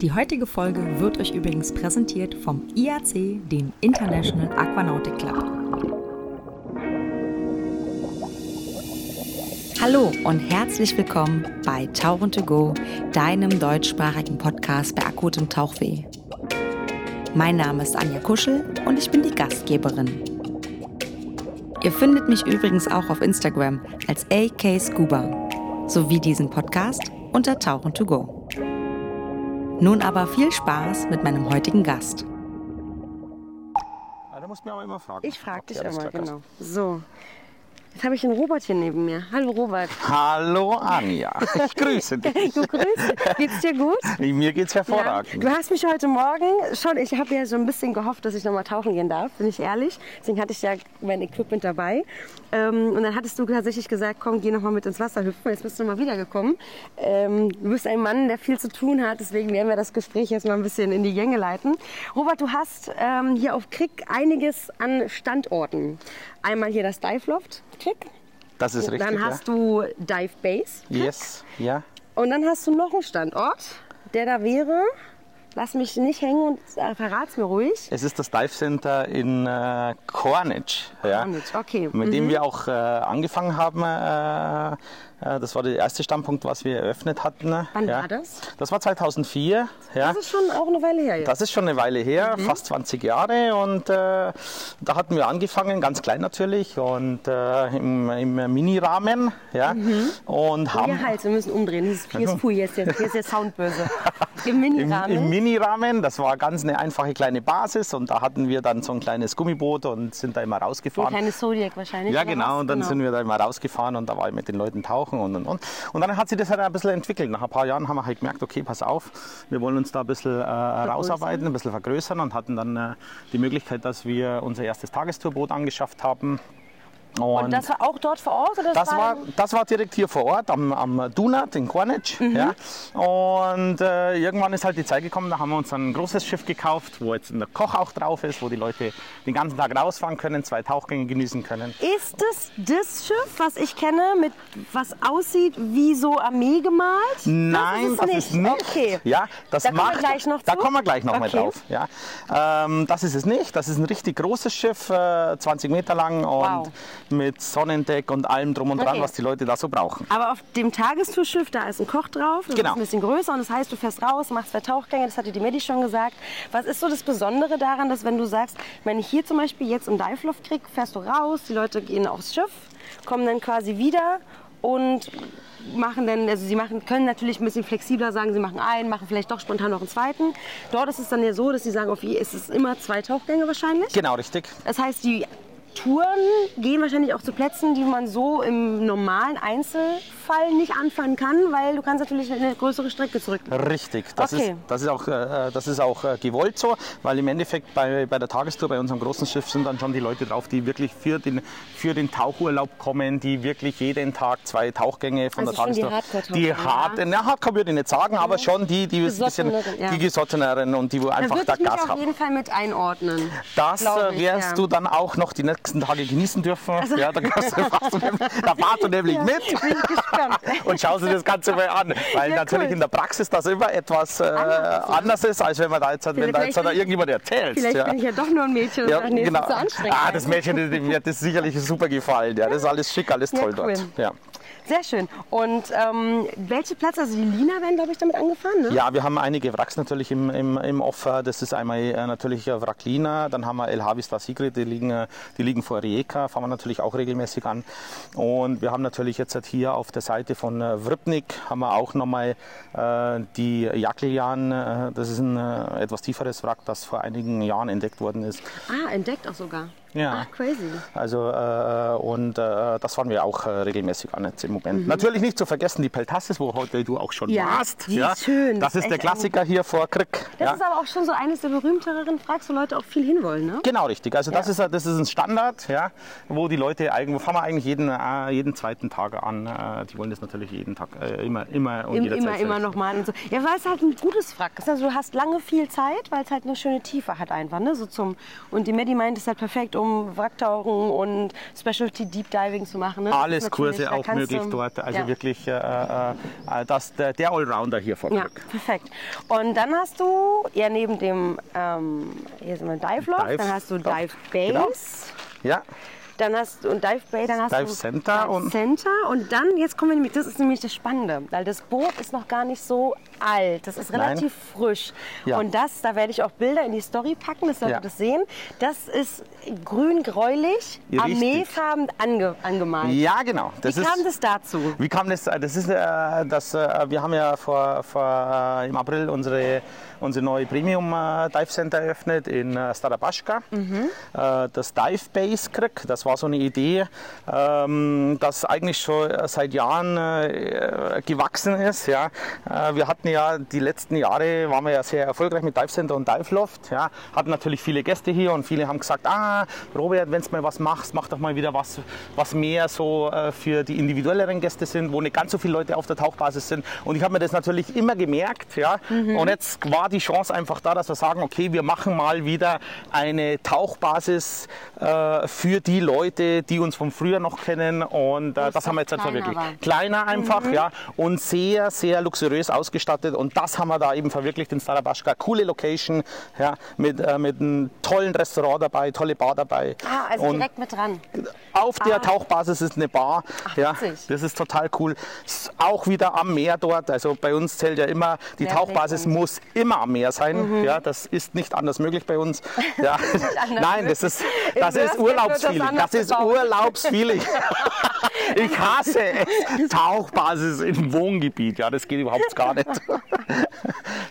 Die heutige Folge wird euch übrigens präsentiert vom IAC, dem International Aquanautic Club. Hallo und herzlich willkommen bei Tauchen to Go, deinem deutschsprachigen Podcast bei akutem Tauchweh. Mein Name ist Anja Kuschel und ich bin die Gastgeberin. Ihr findet mich übrigens auch auf Instagram als AK Scuba sowie diesen Podcast unter Tauchen to Go. Nun aber viel Spaß mit meinem heutigen Gast. Ah, da musst du mich aber immer fragen. Ich frage dich immer, genau. So. Jetzt habe ich den Robert hier neben mir. Hallo Robert. Hallo Anja, ich grüße dich. Du grüßt. Geht's dir gut? Mir geht's hervorragend. Du hast mich heute Morgen schon, ich habe ja so ein bisschen gehofft, dass ich nochmal tauchen gehen darf, bin ich ehrlich. Deswegen hatte ich ja mein Equipment dabei. Ähm, und dann hattest du tatsächlich gesagt, komm, geh nochmal mit ins Wasser hüpfen. Jetzt bist du mal wiedergekommen. Ähm, du bist ein Mann, der viel zu tun hat, deswegen werden wir das Gespräch jetzt mal ein bisschen in die Gänge leiten. Robert, du hast ähm, hier auf Krieg einiges an Standorten. Einmal hier das Dive Loft, Krieg. Das ist richtig. Dann hast du Dive Base. ja? Yes, ja. Und dann hast du noch einen Standort, der da wäre. Lass mich nicht hängen und äh, verrat's mir ruhig. Es ist das Dive Center in äh, Corniche, ja, Corniche, okay. mit Mhm. dem wir auch äh, angefangen haben. Äh, äh, das war der erste Standpunkt, was wir eröffnet hatten. Wann ja. war das? Das war 2004. Ja. Das ist schon auch eine Weile her jetzt. Das ist schon eine Weile her, Mhm. fast 20 Jahre. Und äh, da hatten wir angefangen, ganz klein natürlich und äh, im, im Minirahmen. Ja, und haben ja, halt, wir müssen umdrehen. Hier ist, hier ist, hier ist, der, hier ist der Sound böse. Im im, Minirahmen. im Minirahmen, das war ganz eine einfache kleine Basis und da hatten wir dann so ein kleines Gummiboot und sind da immer Ein rausgefahren. kleines Zodiac wahrscheinlich. Ja, genau. Und dann sind wir da immer rausgefahren und da war ich mit den Leuten tauchen und und und. Und dann hat sich das halt ein bisschen entwickelt. Nach ein paar Jahren haben wir halt gemerkt, okay, pass auf, wir wollen uns da ein bisschen äh, rausarbeiten, ein bisschen vergrößern und hatten dann äh, die Möglichkeit, dass wir unser erstes Tagestourboot angeschafft haben. Und das war auch dort vor Ort? Oder Das war, das war direkt hier vor Ort am, am Dunat in Corniche. Ja. Und äh, irgendwann ist halt die Zeit gekommen, da haben wir uns ein großes Schiff gekauft, wo jetzt ein Koch auch drauf ist, wo die Leute den ganzen Tag rausfahren können, zwei Tauchgänge genießen können. Ist es das Schiff, was ich kenne, mit was aussieht wie so Armee gemalt? Nein, das ist, nicht. Okay. Ja, das Da kommen wir macht, gleich noch Da zu. kommen wir gleich noch mal Okay. drauf. Ja. Ähm, das ist es nicht. Das ist ein richtig großes Schiff, äh, 20 Meter lang und Wow. Mit Sonnendeck und allem drum und dran, Okay. was die Leute da so brauchen. Aber auf dem Tagestourschiff, da ist ein Koch drauf, das Genau. ist ein bisschen größer und das heißt, du fährst raus, machst zwei Tauchgänge, das hatte die Medi schon gesagt. Was ist so das Besondere daran, dass wenn du sagst, wenn ich hier zum Beispiel jetzt im Dive Loft krieg, fährst du raus, die Leute gehen aufs Schiff, kommen dann quasi wieder und machen dann, also sie machen, können natürlich ein bisschen flexibler sagen, sie machen einen, machen vielleicht doch spontan noch einen zweiten. Dort ist es dann ja so, dass sie sagen, auf je ist es immer zwei Tauchgänge wahrscheinlich. Genau, richtig. Das heißt, die Touren gehen wahrscheinlich auch zu Plätzen, die man so im normalen Einzelfall nicht anfahren kann, weil du kannst natürlich eine größere Strecke zurück. Richtig, das, Okay. ist, das ist auch, äh, das ist auch äh, gewollt so, weil im Endeffekt bei, bei der Tagestour, bei unserem großen Schiff sind dann schon die Leute drauf, die wirklich für den, für den Tauchurlaub kommen, die wirklich jeden Tag zwei Tauchgänge von Also der die Tagestour. Die ja. hart, na, Hardcore würde ich nicht sagen, aber schon die, die, ein bisschen, ja. die Gesotteneren und die, wo Da einfach da Gas auf haben. jeden Fall mit einordnen. Das äh, ich, wirst ja. du dann auch noch die nächsten Tage genießen dürfen. Also- Ja, da, kannst du, fahrst du, nämlich- da fahrst du nämlich mit ich gespannt. und schaust dir das Ganze mal an. Weil Ja, natürlich cool. in der Praxis das immer etwas äh, Anders ist. anders ist, als wenn man da jetzt, wenn da jetzt da irgendjemand erzählt. Vielleicht ja. bin ich ja doch nur ein Mädchen und Ja, sage, nee, genau. zu anstrengend. Ah, das Mädchen dem wird das sicherlich super gefallen. Ja, das ist alles schick, alles Ja, toll cool. dort. Ja. Sehr schön. Und ähm, welche Plätze, also die Lina werden, glaube ich, damit angefahren, ne? ja, wir haben einige Wracks natürlich im, im, im Offer. Das ist einmal äh, natürlich äh, Wrack Lina, dann haben wir El Havistar Sigrid, die liegen, äh, die liegen vor Rijeka, fahren wir natürlich auch regelmäßig an. Und wir haben natürlich jetzt halt hier auf der Seite von äh, haben wir auch nochmal äh, die Jaklian, äh, das ist ein etwas tieferes Wrack, das vor einigen Jahren entdeckt worden ist. Ah, entdeckt auch sogar. Ja. Ach, crazy. Also äh, und äh, das fahren wir auch äh, regelmäßig an jetzt im Moment. Mhm. Natürlich nicht zu vergessen die Peltassis, wo heute du auch schon Ja, warst. die ist schön. Das Das ist ist der Klassiker hier vor Krieg. Das ja. ist aber auch schon so eines der berühmteren Frags, wo Leute auch viel hinwollen, ne? Genau richtig. Also das, Ja. ist, das ist ein Standard, ja, wo die Leute eigentlich, wo fahren wir eigentlich jeden, äh, jeden zweiten Tag an. Äh, die wollen das natürlich jeden Tag, äh, immer, immer und Im, jederzeit. immer, immer noch mal und so. Ja, weil es halt ein gutes Wrack ist. Also du hast lange viel Zeit, weil es halt eine schöne Tiefe hat einfach, ne? So zum und die Medi meint, es ist halt perfekt, um um Wracktauchen und Specialty Deep Diving zu machen. Ne? Alles Kurse auch möglich dort. Also ja. wirklich äh, äh, äh, das, der, der Allrounder hier vor Ja, perfekt. Und dann hast du ja neben dem ähm, hier sind wir Dive Loft, Dive dann hast du Dive Base, genau. Ja, dann hast du und Dive Bay, dann hast Dive du Center Dive und- Center und dann jetzt kommen wir nämlich, das ist nämlich das Spannende, weil das Boot ist noch gar nicht so alt, das ist Nein. relativ frisch Ja. und das, da werde ich auch Bilder in die Story packen, das solltet Ja. ihr das sehen. Das ist grün-gräulich, armeefarben ange, angemalt. ja genau. Das Wie ist, kam das dazu? Wie kam das? Das ist, äh, das, äh, wir haben ja vor, vor, äh, im April unsere, unsere neue Premium äh, Dive Center eröffnet in äh, Starabaschka. Äh, das Dive Base Krieg, das war so eine Idee, ähm, das eigentlich schon äh, seit Jahren äh, gewachsen ist. Ja. Äh, wir hatten ja die letzten Jahre, waren wir ja sehr erfolgreich mit Dive Center und Dive Loft. Ja. Hatten natürlich viele Gäste hier und viele haben gesagt, ah, Robert, wenn du mal was machst, mach doch mal wieder was, was mehr so äh, für die individuelleren Gäste sind, wo nicht ganz so viele Leute auf der Tauchbasis sind. Und ich habe mir das natürlich immer gemerkt. Ja. Und jetzt war die Chance einfach da, dass wir sagen, okay, wir machen mal wieder eine Tauchbasis äh, für die Leute, die uns von früher noch kennen. Und äh, das haben wir jetzt noch halt kleiner verwirklicht. war. Kleiner einfach, ja. Und sehr, sehr luxuriös ausgestattet. Und das haben wir da eben verwirklicht in Starabaschka. Coole Location, ja, mit, äh, mit einem tollen Restaurant dabei, tolle Bar dabei. Ah, also und direkt mit dran. auf der Tauchbasis ist eine Bar. ja, witzig. das ist total cool. Auch wieder am Meer dort. Also bei uns zählt ja immer, die Mehr Tauchbasis und- muss immer am Meer sein. Ja, das ist nicht anders möglich bei uns. Ja. Nein, das ist, das ist Urlaubsfeeling. Das ist. Urlaubsfeeling. Ich hasse es. Tauchbasis im Wohngebiet. Ja, das geht überhaupt gar nicht.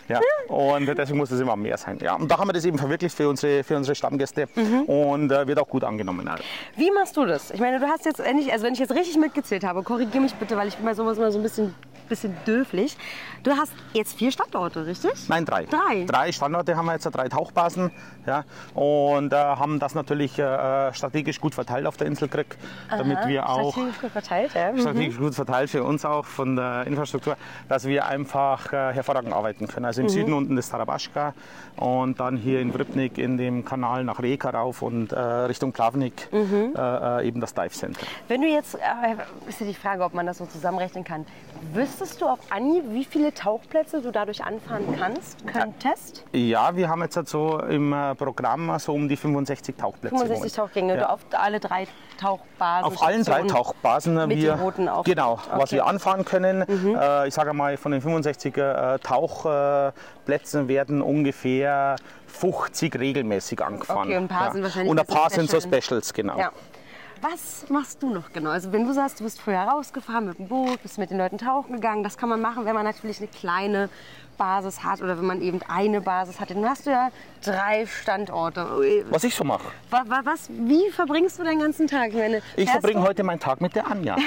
Ja, und deswegen muss es immer am Meer sein. Ja, und da haben wir das eben verwirklicht für unsere, für unsere Stammgäste Mhm. und äh, wird auch gut angenommen. Also. Wie machst du das? Ich meine, du hast jetzt endlich, also wenn ich jetzt richtig mitgezählt habe, korrigiere mich bitte, weil ich bin bei sowas immer so ein bisschen, bisschen döflich. Du hast jetzt vier Standorte, richtig? Nein, drei. Drei? Drei Standorte haben wir jetzt, drei Tauchbasen. Ja, und äh, haben das natürlich äh, strategisch gut verteilt auf der Insel Krieg, damit wir auch Strategisch gut verteilt, ja. Mhm. strategisch gut verteilt für uns auch von der Infrastruktur, dass wir einfach äh, hervorragend arbeiten können. Mhm. Also im Süden unten ist Tarabaschka und dann hier in Vribnik in dem Kanal nach Reka rauf und äh, Richtung Plavnik Mhm. äh, eben das Dive Center. Wenn du jetzt, ist ja die Frage, ob man das so zusammenrechnen kann. Wüsstest du auf Anhieb, wie viele Tauchplätze du dadurch anfahren kannst, könntest? Ja, wir haben jetzt halt so im Programm so um die 65 Tauchplätze. 65 im Moment. Tauchgänge, Ja. du auf alle drei Tauchbasen. Auf allen drei Tauchbasen mit wir den Booten auf- genau, was Okay. Mhm. wir anfahren können. Äh, ich sage mal, von den 65 äh, Tauchplätzen werden ungefähr 50 regelmäßig angefahren. Okay, und ein paar sind wahrscheinlich Und ein paar sind so Special. Specials, genau. Ja. Was machst du noch genau? Also wenn du sagst, du bist früher rausgefahren mit dem Boot, bist mit den Leuten tauchen gegangen, das kann man machen, wenn man natürlich eine kleine Basis hat oder wenn man eben eine Basis hat. Dann hast du ja drei Standorte. Was ich so mache. Wa- wa- Was, wie verbringst du deinen ganzen Tag? Ich, meine, Ich verbringe heute meinen Tag mit der Anja.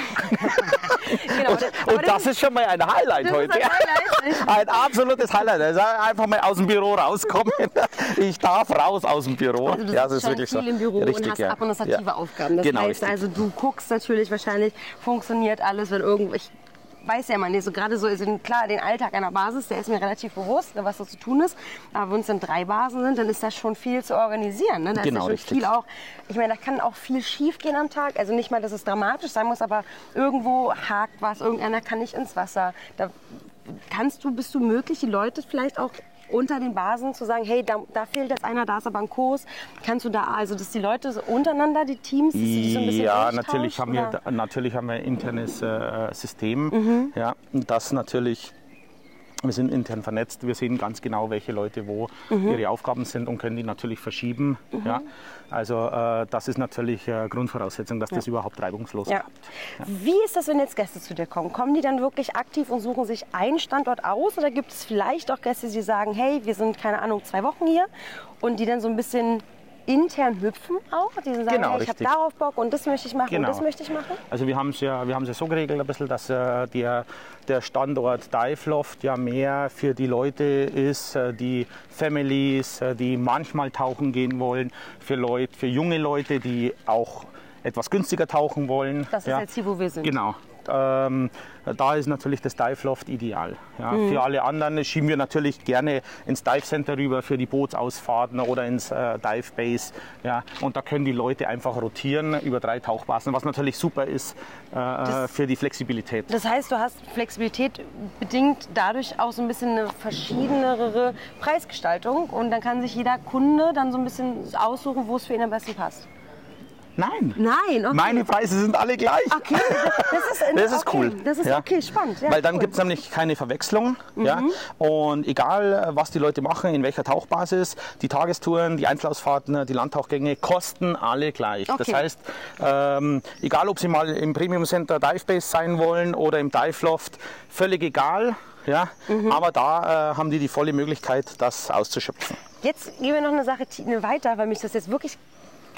Genau, Und, aber und das ist schon mal ein Highlight Das heute. ein Highlight. Ein absolutes Highlight. Also einfach mal aus dem Büro rauskommen. Ich darf raus aus dem Büro. Also du ja, das ist wirklich viel so. im Büro Richtig, und hast ja. administrative ja. Aufgaben. Das genau, heißt richtig. also, du guckst natürlich wahrscheinlich, funktioniert alles, wenn irgendwo... Ich weiß ja nicht, so gerade so ist klar, den Alltag einer Basis, der ist mir relativ bewusst, was da zu tun ist. Aber wenn es dann drei Basen sind, dann ist das schon viel zu organisieren. Ne? Da Genau, ist schon richtig. viel auch... Ich meine, da kann auch viel schief gehen am Tag. Also nicht mal, dass es dramatisch sein muss, aber irgendwo hakt was, irgendeiner kann nicht ins Wasser. Da kannst du, bist du möglich, die Leute vielleicht auch unter den Basen zu sagen, hey, da, da fehlt jetzt einer, da ist aber ein Kurs. Kannst du da, also dass die Leute so untereinander, die Teams, dass sich so ein bisschen Ja, natürlich haben, wir, oder? natürlich haben wir ein internes äh, System. Mhm. Ja, das natürlich, wir sind intern vernetzt, wir sehen ganz genau, welche Leute wo Mhm. ihre Aufgaben sind und können die natürlich verschieben. Ja, also äh, das ist natürlich äh, Grundvoraussetzung, dass das überhaupt reibungslos Ja. klappt. Wie ist das, wenn jetzt Gäste zu dir kommen? Kommen die dann wirklich aktiv und suchen sich einen Standort aus? Oder gibt es vielleicht auch Gäste, die sagen, hey, wir sind, keine Ahnung, zwei Wochen hier und die dann so ein bisschen intern hüpfen auch? Die sagen, Genau, hey, ich habe darauf Bock und das möchte ich machen Genau. und das möchte ich machen? Also wir haben es ja, wir haben es ja so geregelt ein bisschen, dass äh, der, der Standort Dive Loft ja mehr für die Leute ist, äh, die Families, äh, die manchmal tauchen gehen wollen, für Leute, für junge Leute, die auch etwas günstiger tauchen wollen. Das ist ja. jetzt hier, wo wir sind. Genau. Ähm, da ist natürlich das Dive Loft ideal. Ja. Für alle anderen schieben wir natürlich gerne ins Dive Center rüber für die Bootsausfahrten oder ins äh, Dive Base. Ja. Und da können die Leute einfach rotieren über drei Tauchbasen, was natürlich super ist äh, für die Flexibilität. Das heißt, du hast Flexibilität bedingt dadurch auch so ein bisschen eine verschiedenere Preisgestaltung und dann kann sich jeder Kunde dann so ein bisschen aussuchen, wo es für ihn am besten passt. Nein. Nein, okay. Meine Preise sind alle gleich. Okay, das ist, Das ist cool. Das ist Ja. okay, spannend. Ja, Weil dann cool. gibt es nämlich keine Verwechslung. Ja? Und egal, was die Leute machen, in welcher Tauchbasis, die Tagestouren, die Einzelausfahrten, die Landtauchgänge kosten alle gleich. Das Okay. heißt, ähm, egal ob sie mal im Premium Center Dive Base sein wollen oder im Dive Loft, völlig egal. Ja? Mhm. Aber da äh, haben die die volle Möglichkeit, das auszuschöpfen. Jetzt gehen wir noch eine Sache weiter, weil mich das jetzt wirklich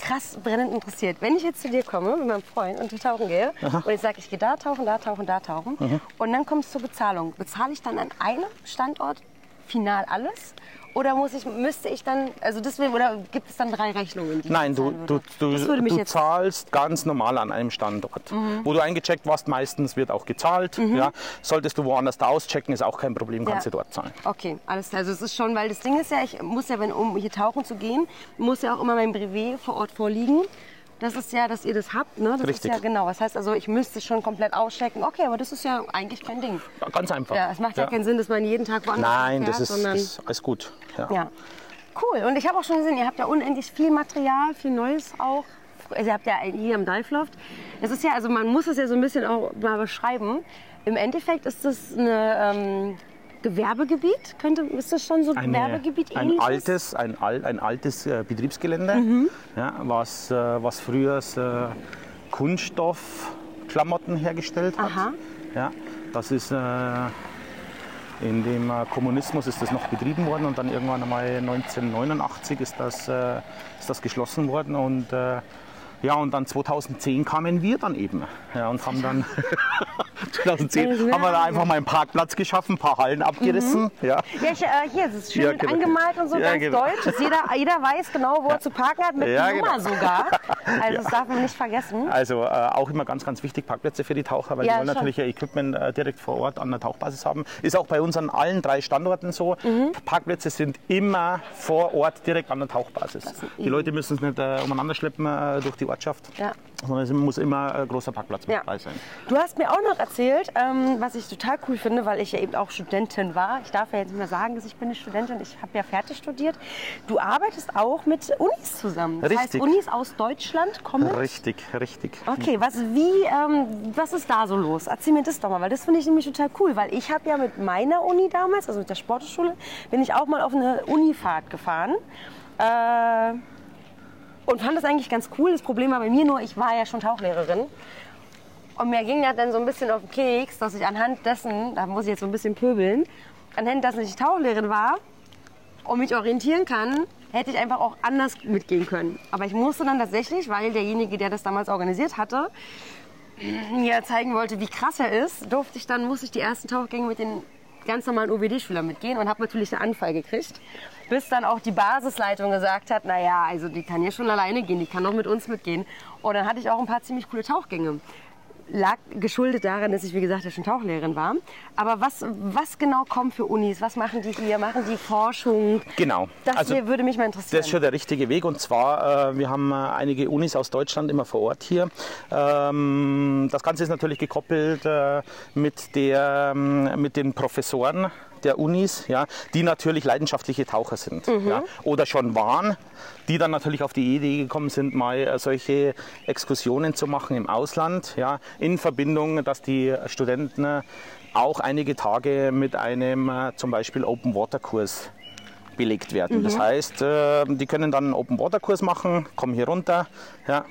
krass brennend interessiert. Wenn ich jetzt zu dir komme mit meinem Freund und wir tauchen gehe und ich sage, ich gehe da tauchen, da tauchen, da tauchen Mhm. und dann kommt es zur Bezahlung. Bezahle ich dann an einem Standort final alles? Oder muss ich, müsste ich dann, also deswegen, oder gibt es dann drei Rechnungen? Nein, du, du, du, du zahlst ganz normal an einem Standort. Wo du eingecheckt warst, meistens wird auch gezahlt. Ja. Solltest du woanders da auschecken, ist auch kein Problem, kannst Ja. du dort zahlen. Okay, alles klar. Also es ist schon, weil das Ding ist ja, ich muss ja, wenn um hier tauchen zu gehen, muss ja auch immer mein Brevet vor Ort vorliegen. Das ist ja, dass ihr das habt, ne? Das Richtig. ist ja genau. Das heißt also, ich müsste schon komplett auschecken. Okay, aber das ist ja eigentlich kein Ding. Ja, ganz einfach. Ja, es macht ja, keinen Sinn, dass man jeden Tag woanders Nein, fährt, das ist, sondern ist alles gut. Ja. ja. Cool. Und ich habe auch schon gesehen, ihr habt ja unendlich viel Material, viel Neues auch. Also ihr habt ja hier im Dive Loft. Es ist ja, also man muss es ja so ein bisschen auch mal beschreiben. Im Endeffekt ist das eine ähm, Gewerbegebiet. Könnte, ist das schon so ein Gewerbegebiet ein ähnliches? altes, ein, al, ein altes äh, Betriebsgelände, Mhm. ja, was, äh, was früher äh, Kunststoffklamotten hergestellt hat. Aha. Ja, das ist äh, in dem äh, Kommunismus ist das noch betrieben worden und dann irgendwann einmal 1989 ist das, äh, ist das geschlossen worden und ja, und dann 2010 kamen wir dann eben ja, und haben dann 2010 haben wir da einfach mal einen Parkplatz geschaffen, ein paar Hallen abgerissen. Ja. Ja, ich, äh, hier, es ist schön Ja, genau. angemalt und so, Ja, ganz genau. deutsch. Jeder, jeder weiß genau, wo er zu parken hat, mit Ja, Nummer genau. sogar. Also das darf man nicht vergessen. Also äh, auch immer ganz, ganz wichtig, Parkplätze für die Taucher, weil die wollen schon. natürlich ihr Equipment äh, direkt vor Ort an der Tauchbasis haben. Ist auch bei uns an allen drei Standorten so. Mhm. Parkplätze sind immer vor Ort direkt an der Tauchbasis. Die Leute müssen es nicht äh, umeinander schleppen äh, durch die Ortschaft, Ja. sondern es muss immer ein großer Parkplatz mit Ja. dabei sein. Du hast mir auch noch erzählt, ähm, was ich total cool finde, weil ich ja eben auch Studentin war. Ich darf ja jetzt nicht mehr sagen, dass ich bin eine Studentin. Ich habe ja fertig studiert. Du arbeitest auch mit Unis zusammen. Das heißt, Richtig. Unis aus Deutschland kommen. Richtig, richtig. Okay, was, wie, ähm, was ist da so los? Erzähl mir das doch mal, weil das finde ich nämlich total cool, weil ich habe ja mit meiner Uni damals, also mit der Sportschule, bin ich auch mal auf eine Unifahrt gefahren. Äh, und fand das eigentlich ganz cool. Das Problem war bei mir nur, ich war ja schon Tauchlehrerin. Und mir ging das dann so ein bisschen auf den Keks, dass ich anhand dessen, da muss ich jetzt so ein bisschen pöbeln, anhand dessen ich Tauchlehrerin war und mich orientieren kann, hätte ich einfach auch anders mitgehen können. Aber ich musste dann tatsächlich, weil derjenige, der das damals organisiert hatte, mir zeigen wollte, wie krass er ist, durfte ich dann, musste ich die ersten Tauchgänge mit den ganz normalen OBD-Schülern mitgehen und habe natürlich einen Anfall gekriegt. Bis dann auch die Basisleitung gesagt hat, naja, also die kann ja schon alleine gehen, die kann auch mit uns mitgehen. Und dann hatte ich auch ein paar ziemlich coole Tauchgänge. Lag geschuldet daran, dass ich, wie gesagt, ja schon Tauchlehrerin war. Aber was, was genau kommt für Unis? Was machen die hier? Machen die Forschung? Genau. Das Also, hier würde mich mal interessieren. Das ist schon der richtige Weg. Und zwar, äh, wir haben äh, einige Unis aus Deutschland immer vor Ort hier. Ähm, das Ganze ist natürlich gekoppelt äh, mit, der, ähm, mit den Professoren der Unis, ja, die natürlich leidenschaftliche Taucher sind ja, oder schon waren, die dann natürlich auf die Idee gekommen sind, mal äh, solche Exkursionen zu machen im Ausland, ja, in Verbindung, dass die Studenten äh, auch einige Tage mit einem äh, zum Beispiel Open Water Kurs belegt werden. Das heißt, die können dann einen Open Water Kurs machen, kommen hier runter, ja,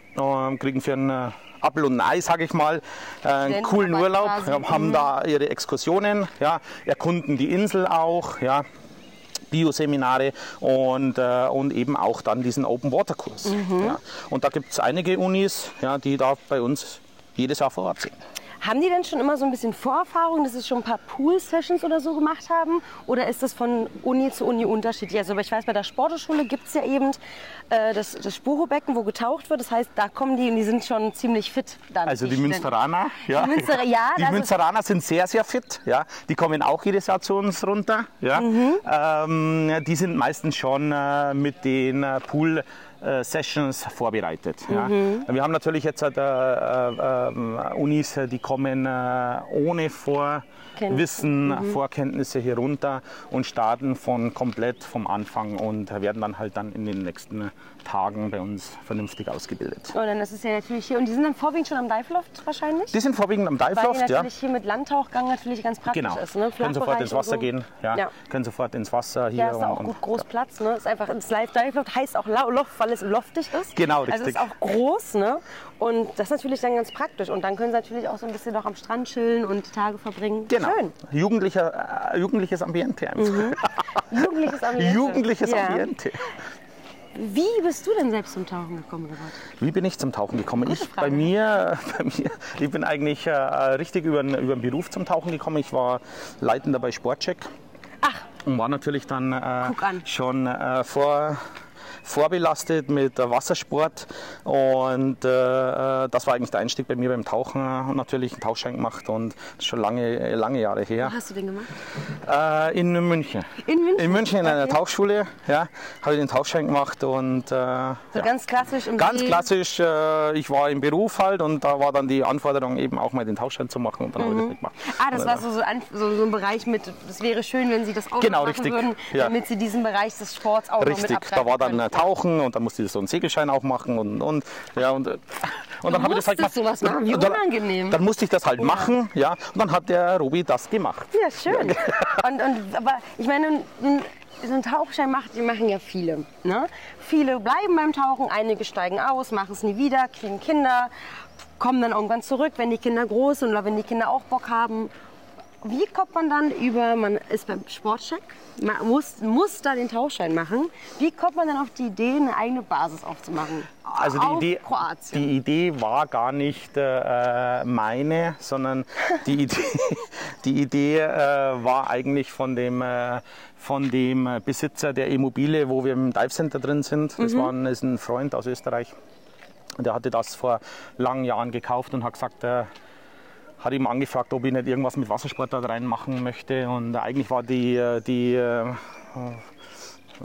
kriegen für einen Apfel und Ei, sage ich mal, äh, einen coolen Urlaub, haben da ihre Exkursionen, ja, erkunden die Insel auch, ja, Bioseminare und, äh, und eben auch dann diesen Open Water Kurs. Ja. Und da gibt es einige Unis, ja, die da bei uns jedes Jahr vor Ort sind. Haben die denn schon immer so ein bisschen Vorerfahrung, dass sie schon ein paar Pool-Sessions oder so gemacht haben? Oder ist das von Uni zu Uni unterschiedlich? Also ich weiß, bei der Sporteschule gibt es ja eben äh, das, das Spuro-Becken, wo getaucht wird. Das heißt, da kommen die und die sind schon ziemlich fit. Dann Also die Münsteraner, ja. Die Münster, ja, Die also- Münsteraner sind sehr, sehr fit. Ja. Die kommen auch jedes Jahr zu uns runter. Ja. Mhm. Ähm, die sind meistens schon äh, mit den äh, Pool Sessions vorbereitet. Ja. Mhm. Wir haben natürlich jetzt äh, äh, äh, Unis, äh, die kommen äh, ohne Vorwissen, Mhm. Vorkenntnisse hier runter und starten von komplett vom Anfang und werden dann halt dann in den nächsten Tagen bei uns vernünftig ausgebildet. Und dann ist es ja natürlich hier. Und die sind dann vorwiegend schon am Dive-Loft wahrscheinlich? Die sind vorwiegend am Weil die Dive-Loft, ja. natürlich hier mit Landtauchgang natürlich ganz praktisch Genau. ist. Ne? Können sofort ins Wasser so. gehen, ja. Ja. Können sofort ins Wasser hier. Ja, ist auch und, gut groß Platz. Ne? Ist einfach das Live Dive Loft heißt auch Loft, weil es loftig ist. Genau, Also richtig. ist auch groß. Ne? Und das ist natürlich dann ganz praktisch. Und dann können sie natürlich auch so ein bisschen noch am Strand chillen und Tage verbringen. Genau. Schön. Jugendlicher, äh, jugendliches Ambiente einfach. Jugendliches Ambiente. Jugendliches ja. Ambiente. Wie bist du denn selbst zum Tauchen gekommen, Robert? Wie bin ich zum Tauchen gekommen? Ich, Frage. bei, mir, bei mir, ich bin eigentlich äh, richtig über, den- über den Beruf zum Tauchen gekommen. Ich war Leitender bei Sportcheck. Ach. Und war natürlich dann äh, schon äh, vor, vorbelastet mit äh, Wassersport. Und äh, das war eigentlich der Einstieg bei mir beim Tauchen. Und natürlich einen Tauchschein gemacht und das ist schon lange, lange Jahre her. Wo hast du den gemacht? Äh, in München. In München? In München in einer Okay. Tauchschule, ja, habe ich den Tauchschein gemacht und äh, So ja. ganz klassisch im ganz klassisch. Äh, ich war im Beruf halt und da war dann die Anforderung eben auch mal den Tauchschein zu machen und dann habe ich das gemacht. Ah, das war so, so, ein, so, so ein Bereich mit, es wäre schön, wenn Sie das auch Genau, machen richtig. würden, Ja. damit Sie diesen Bereich des Sports auch noch mit Richtig, da war dann können. Tauchen und dann musste ich so einen Segelschein auch machen und, und ja und, äh, und dann habe ich das halt sowas machen? Wie dann, unangenehm. Dann musste ich das halt machen, ja, und dann hat der Robi das gemacht. Ja, schön. Und, und, aber ich meine, so einen Tauchschein macht, die machen ja viele. Ne? Viele bleiben beim Tauchen, einige steigen aus, machen es nie wieder, kriegen Kinder, kommen dann irgendwann zurück, wenn die Kinder groß sind oder wenn die Kinder auch Bock haben. Wie kommt man dann über, man ist beim Sportcheck, man muss, muss da den Tauchschein machen. Wie kommt man dann auf die Idee, eine eigene Basis aufzumachen? Also die Idee, Kroatien. die Idee war gar nicht äh, meine, sondern die Idee, die Idee äh, war eigentlich von dem, äh, von dem äh, Besitzer der Immobilie, wo wir im Dive Center drin sind. Das war ein, ist ein Freund aus Österreich. Und der hatte das vor langen Jahren gekauft und hat gesagt, er hat ihm angefragt, ob ich nicht irgendwas mit Wassersport da reinmachen möchte. Und eigentlich war die, äh, die äh,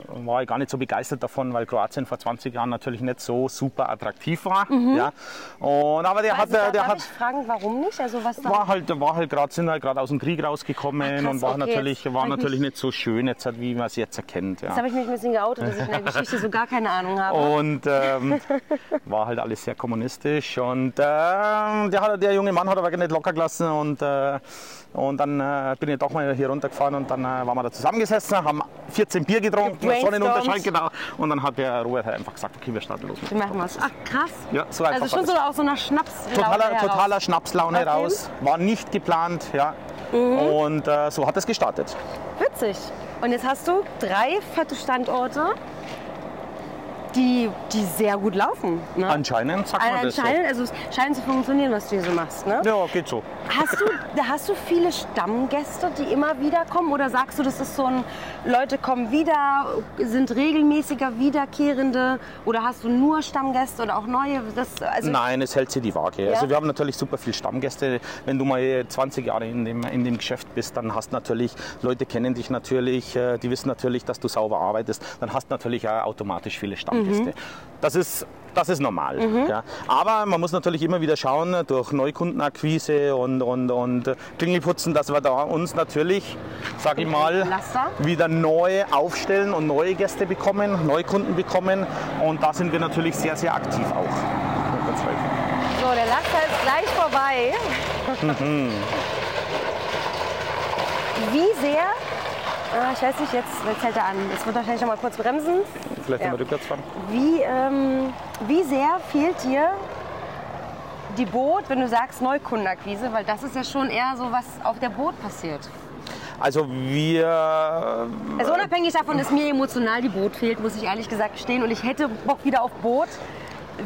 war ich gar nicht so begeistert davon, weil Kroatien vor 20 Jahren natürlich nicht so super attraktiv war. Ja. Und, aber der hat, also, der, der darf hat ich fragen, warum nicht? Also was war halt, war halt gerade, sind halt gerade aus dem Krieg rausgekommen Ach, krass, und war okay, natürlich, war natürlich nicht so schön, jetzt, wie man es jetzt erkennt. Ja. Jetzt habe ich mich ein bisschen geoutet, dass ich in der Geschichte so gar keine Ahnung habe. Und ähm, war halt alles sehr kommunistisch. Und ähm, der, hat, der junge Mann hat aber nicht locker gelassen. Und, äh, und dann äh, bin ich doch mal hier runtergefahren und dann äh, waren wir da zusammengesessen, haben 14 Bier getrunken. Sonnenunterscheid, genau. Und dann hat der Robert halt einfach gesagt, okay, wir starten los. Wir machen was. Ach krass. Ja, so einfach also schon so aus so einer Schnaps. Totaler, totaler Schnapslaune Okay. raus. War nicht geplant, ja. Mhm. Und äh, so hat es gestartet. Witzig. Und jetzt hast du drei fette Standorte, die, die sehr gut laufen. Ne? Anscheinend sagt man das. Anscheinend, also es scheint zu funktionieren, was du hier so machst. Ne? Ja, geht so. Hast, du, hast du viele Stammgäste, die immer wieder kommen? Oder sagst du, das ist so ein, Leute kommen wieder, sind regelmäßiger Wiederkehrende? Oder hast du nur Stammgäste oder auch neue? Das, also Nein, es hält sich die Waage. Ja? Also wir haben natürlich super viele Stammgäste. Wenn du mal 20 Jahre in dem, in dem Geschäft bist, dann hast natürlich, Leute kennen dich natürlich, äh, die wissen natürlich, dass du sauber arbeitest, dann hast natürlich auch automatisch viele Stammgäste. Das ist das ist normal. Ja. Aber man muss natürlich immer wieder schauen, durch Neukundenakquise und, und, und Klingelputzen, dass wir da uns natürlich, sag ich mal, wieder neu aufstellen und neue Gäste bekommen, Neukunden bekommen. Und da sind wir natürlich sehr, sehr aktiv auch. So, der Laster ist gleich vorbei. Wie sehr, ah, ich weiß nicht, jetzt, jetzt hält er an. Jetzt wird wahrscheinlich noch mal kurz bremsen. Vielleicht Ja. nochmal rückwärts fahren. Wie, ähm, wie sehr fehlt dir die Boot, wenn du sagst Neukundenakquise? Weil das ist ja schon eher so, was auf der Boot passiert. Also wir Also unabhängig davon, dass mir emotional die Boot fehlt, muss ich ehrlich gesagt stehen. Und ich hätte Bock wieder auf Boot.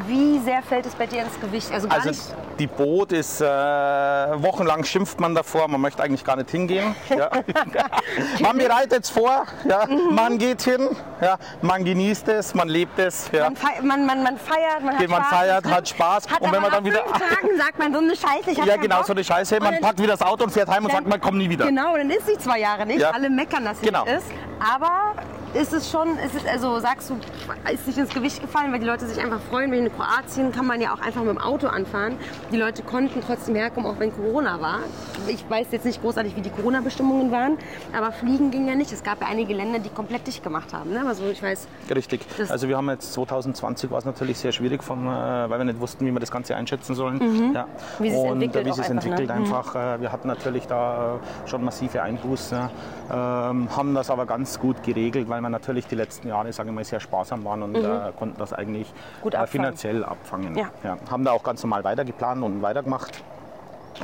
Wie sehr fällt es bei dir ins Gewicht? Also gar Also die Boot ist, äh, wochenlang schimpft man davor, man möchte eigentlich gar nicht hingehen. Ja. man bereitet es vor, ja. Mhm. man geht hin, ja. man genießt es, man lebt es. Ja. Man, fei man, man, man feiert, man hat Man Spaß. feiert, hat Spaß. Hat und wenn man dann wieder. Tagen sagt man so eine Scheiße. Ich Ja, genau, Bock. so eine Scheiße. Man packt wieder das Auto und fährt heim und sagt, man kommt nie wieder. Genau, dann ist sie zwei Jahre nicht. Alle meckern, dass sie Genau. nicht ist. Aber ist es schon, ist es, also sagst du, ist nicht ins Gewicht gefallen, weil die Leute sich einfach freuen. Wenn in Kroatien kann man ja auch einfach mit dem Auto anfahren. Die Leute konnten trotzdem herkommen, auch wenn Corona war. Ich weiß jetzt nicht großartig, wie die Corona-Bestimmungen waren, aber fliegen ging ja nicht. Es gab ja einige Länder, die komplett dicht gemacht haben. Ne? Also ich weiß, Richtig. Also wir haben jetzt 2020 war es natürlich sehr schwierig, von, äh, weil wir nicht wussten, wie wir das Ganze einschätzen sollen. Ja. Mhm. Wie sich's und entwickelt äh, wie auch sich einfach, entwickelt ne? einfach. Äh, wir hatten natürlich da schon massive Einbußen, ja. ähm, haben das aber ganz gut geregelt, weil wir natürlich die letzten Jahre, sagen wir mal, sehr sparsam waren und äh, konnten das eigentlich Mhm. Äh, abfangen. finanziell abfangen. Ja. Haben da auch ganz normal weitergeplant und weitergemacht.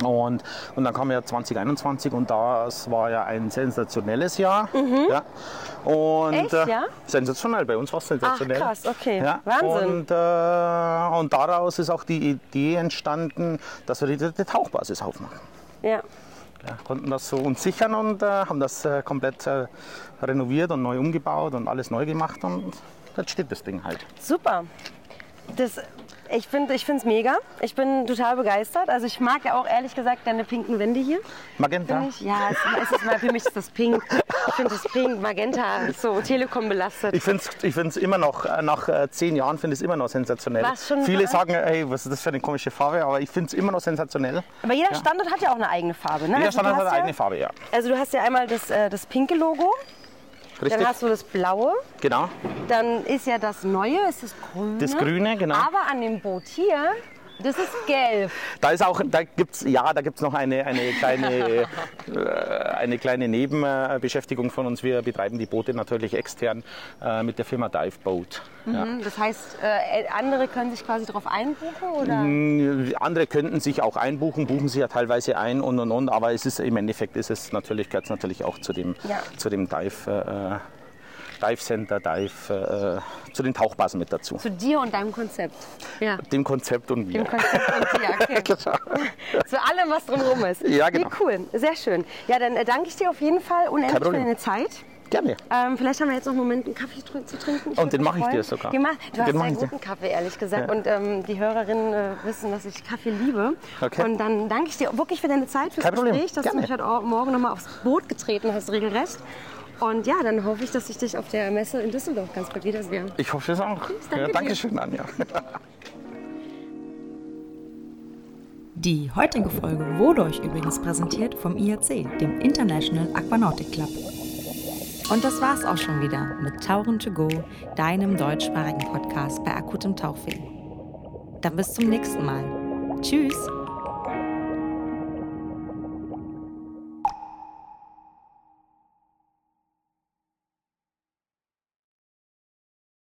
Und, und dann kam ja 2021 und das war ja ein sensationelles Jahr. Ja. Und, Mhm. Echt, äh, ja? Sensationell, bei uns war es sensationell. Ach, krass, okay. Ja. Wahnsinn. Und, äh, und daraus ist auch die Idee entstanden, dass wir die, die Tauchbasis aufmachen. ja. Ja, konnten das so uns sichern und äh, haben das äh, komplett äh, renoviert und neu umgebaut und alles neu gemacht und jetzt steht das Ding halt. Super. Das, ich finde es mega. Ich bin total begeistert. Also ich mag ja auch ehrlich gesagt deine pinken Wände hier. Magenta. Ich, ja, es, es ist mal, für mich ist das pink. Ich finde das pink, Magenta, so Telekom belastet. Ich finde es ich find's immer noch, äh, nach äh, zehn Jahren finde ich es immer noch sensationell. Was schon Viele so- sagen, hey, was ist das für eine komische Farbe, aber ich finde es immer noch sensationell. Aber jeder Standort hat ja auch eine eigene Farbe. Ne? Jeder Also du Standard hat eine ja, eigene Farbe, ja. Also du hast ja einmal das, äh, das pinke Logo, Richtig? dann hast du das blaue, genau. dann ist ja das neue, ist das grüne. Das Grüne, genau. Aber an dem Boot hier, das ist gelb. Da ist auch, da gibt's, ja, da gibt's noch eine, eine kleine, äh, eine kleine Nebenbeschäftigung von uns. Wir betreiben die Boote natürlich extern äh, mit der Firma Dive Boat. Ja. Mhm, Das heißt, äh, andere können sich quasi darauf einbuchen oder? Mm, Andere könnten sich auch einbuchen, buchen sich ja teilweise ein und und und, aber es ist im Endeffekt ist es natürlich, gehört es natürlich auch zu dem, Ja. zu dem Dive, äh, Dive Center, Dive, äh, zu den Tauchbasen mit dazu. Zu dir und deinem Konzept. Ja. Dem Konzept und mir. Dem Konzept und dir, okay. Zu allem, was drumherum ist. Ja, genau. Nee, cool, sehr schön. Ja, dann äh, danke ich dir auf jeden Fall unendlich für deine Zeit. Gerne. Ähm, vielleicht haben wir jetzt noch einen Moment einen Kaffee zu trinken. Und den mache ich dir sogar. Den mach, du hast Den ich dir. guten Kaffee, ehrlich gesagt. Ja. Und ähm, die Hörerinnen äh, wissen, dass ich Kaffee liebe. Okay. Und dann danke ich dir wirklich für deine Zeit, fürs Kein Problem. Gespräch, dass Gerne. du mich heute morgen nochmal aufs Boot getreten hast, regelrecht. Und ja, dann hoffe ich, dass ich dich auf der Messe in Düsseldorf ganz bald wiedersehe. Ich hoffe es auch. danke ja, dir. danke schön, Anja. Die heutige Folge wurde euch übrigens präsentiert vom IAC, dem International Aquanautic Club. Und das war's auch schon wieder mit Tauchen to Go, deinem deutschsprachigen Podcast bei akutem Tauchweh. Dann bis zum nächsten Mal. Tschüss!